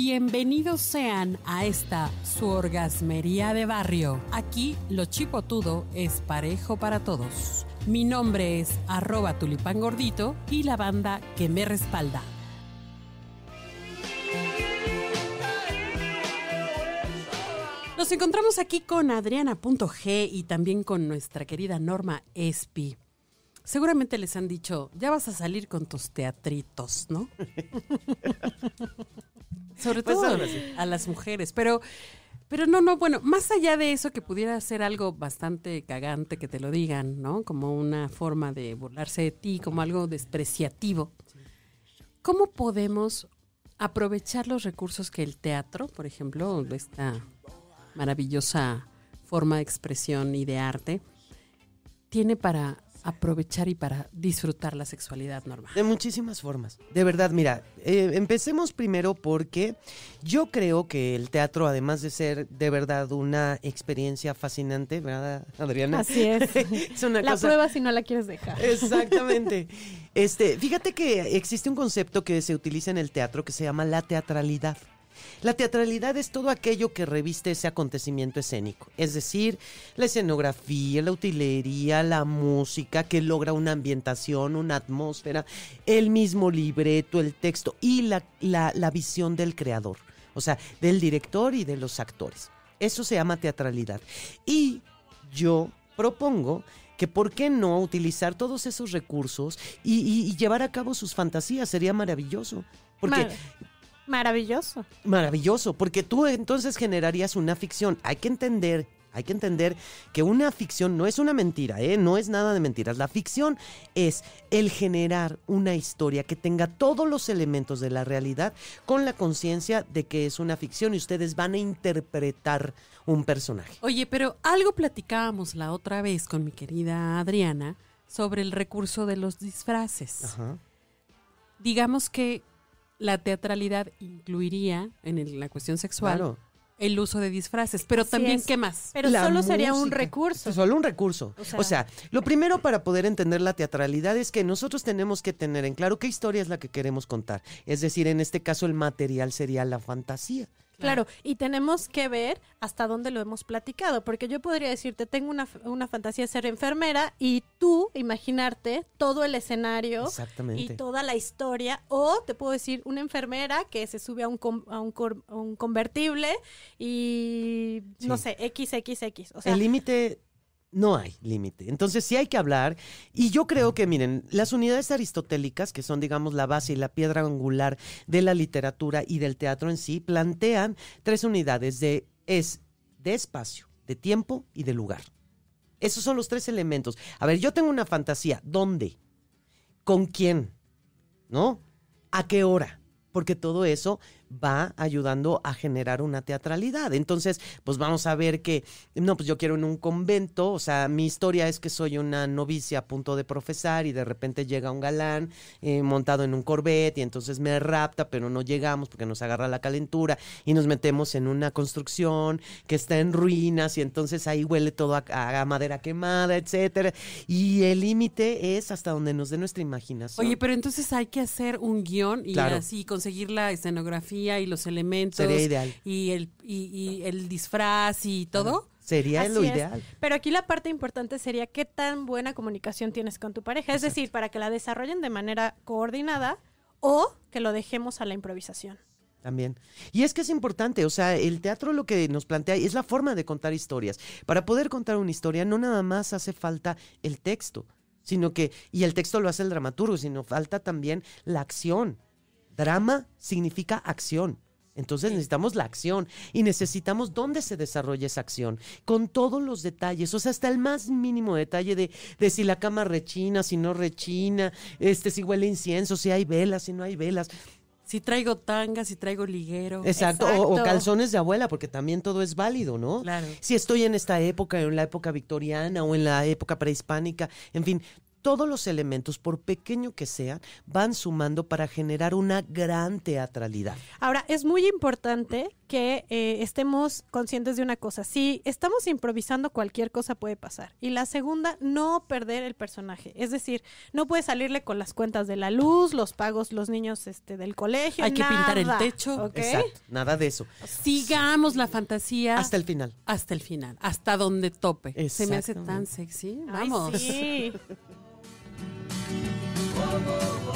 Bienvenidos sean a esta su orgasmería de barrio. Aquí lo chipotudo es parejo para todos. Mi nombre es arroba tulipán gordito y la banda que me respalda. Nos encontramos aquí con Adriana.g y también con nuestra querida Norma Espi. Seguramente les han dicho, ya vas a salir con tus teatritos, ¿no? Sobre Pues todo a las mujeres, pero pero no, no, bueno, más allá de eso que pudiera ser algo bastante cagante que te lo digan, ¿no? Como una forma de burlarse de ti, como algo despreciativo. ¿Cómo podemos aprovechar los recursos que el teatro, por ejemplo, esta maravillosa forma de expresión y de arte, tiene para aprovechar y para disfrutar la sexualidad normal? De muchísimas formas. De verdad, mira, eh, empecemos primero porque yo creo que el teatro, además de ser de verdad una experiencia fascinante, ¿verdad, Adriana? Así es. es una La cosa. prueba si no la quieres dejar. Exactamente. Este, fíjate que existe un concepto que se utiliza en el teatro que se llama la teatralidad. La teatralidad es todo aquello que reviste ese acontecimiento escénico, es decir, la escenografía, la utilería, la música que logra una ambientación, una atmósfera, el mismo libreto, el texto y la, la- la visión del creador, o sea, del director y de los actores. Eso se llama teatralidad. Y yo propongo que por qué no utilizar todos esos recursos y, llevar a cabo sus fantasías, sería maravilloso. Porque maravilloso. Maravilloso, porque tú entonces generarías una ficción. Hay que entender, hay que entender que una ficción no es una mentira, ¿eh? no es nada de mentiras. La ficción es el generar una historia que tenga todos los elementos de la realidad con la conciencia de que es una ficción y ustedes van a interpretar un personaje. Oye, pero algo platicábamos la otra vez con mi querida Adriana sobre el recurso de los disfraces. Ajá. Digamos que la teatralidad incluiría en el- la cuestión sexual Claro. el uso de disfraces, pero Así también es. qué más. Pero La solo sería un recurso. Solo un recurso. O O sea- sea, lo primero para poder entender la teatralidad es que nosotros tenemos que tener en claro qué historia es la que queremos contar. Es decir, en este caso el material sería la fantasía. Claro, y tenemos que ver hasta dónde lo hemos platicado, porque yo podría decirte, tengo una, una fantasía de ser enfermera y tú imaginarte todo el escenario y toda la historia, o te puedo decir una enfermera que se sube a un, com- a un, cor- a un convertible y, no sé, XXX. O sea, el límite no hay límite. Entonces sí hay que hablar. Y yo creo que, miren, las unidades aristotélicas, que son, digamos, la base y la piedra angular de la literatura y del teatro en sí, plantean tres unidades de, es, de espacio, de tiempo y de lugar. Esos son los tres elementos. A ver, yo tengo una fantasía. ¿Dónde? ¿Con quién? ¿No? ¿A qué hora? Porque todo eso va ayudando a generar una teatralidad. Entonces, pues vamos a ver que, no, pues yo quiero en un convento, o sea, mi historia es que soy una novicia a punto de profesar y de repente llega un galán eh, montado en un Corvette y entonces me rapta, pero no llegamos porque nos agarra la calentura y nos metemos en una construcción que está en ruinas y entonces ahí huele todo a, a madera quemada, etcétera. Y el límite es hasta donde nos dé nuestra imaginación. Oye, pero entonces hay que hacer un guion y Claro. así conseguir la escenografía y los elementos Sería ideal. y el y, y el disfraz y todo. Sería Así lo es. ideal. Pero aquí la parte importante sería qué tan buena comunicación tienes con tu pareja. Es decir, para que la desarrollen de manera coordinada o que lo dejemos a la improvisación. También. Y es que es importante, o sea, el teatro lo que nos plantea es la forma de contar historias. Para poder contar una historia no nada más hace falta el texto, sino que, y el texto lo hace el dramaturgo, sino falta también la acción. Drama significa acción. Entonces necesitamos la acción y necesitamos dónde se desarrolla esa acción, con todos los detalles, o sea, hasta el más mínimo detalle de, de si la cama rechina, si no rechina, este, si huele incienso, si hay velas, si no hay velas. Si traigo tanga, si traigo liguero. Exacto, O, o calzones de abuela, porque también todo es válido, ¿no? Claro. Si estoy en esta época, en la época victoriana o en la época prehispánica, en fin, todos los elementos, por pequeño que sean, van sumando para generar una gran teatralidad. Ahora, es muy importante que eh, estemos conscientes de una cosa. Si estamos improvisando, cualquier cosa puede pasar. Y la segunda, no perder el personaje. Es decir, no puede salirle con las cuentas de la luz, los pagos, los niños este, del colegio. Hay que pintar el techo. Exacto, nada de eso. Sigamos la fantasía Hasta el final. hasta el final, hasta donde tope. Se me hace tan sexy. Ay, Vamos. sí. whoa, whoa.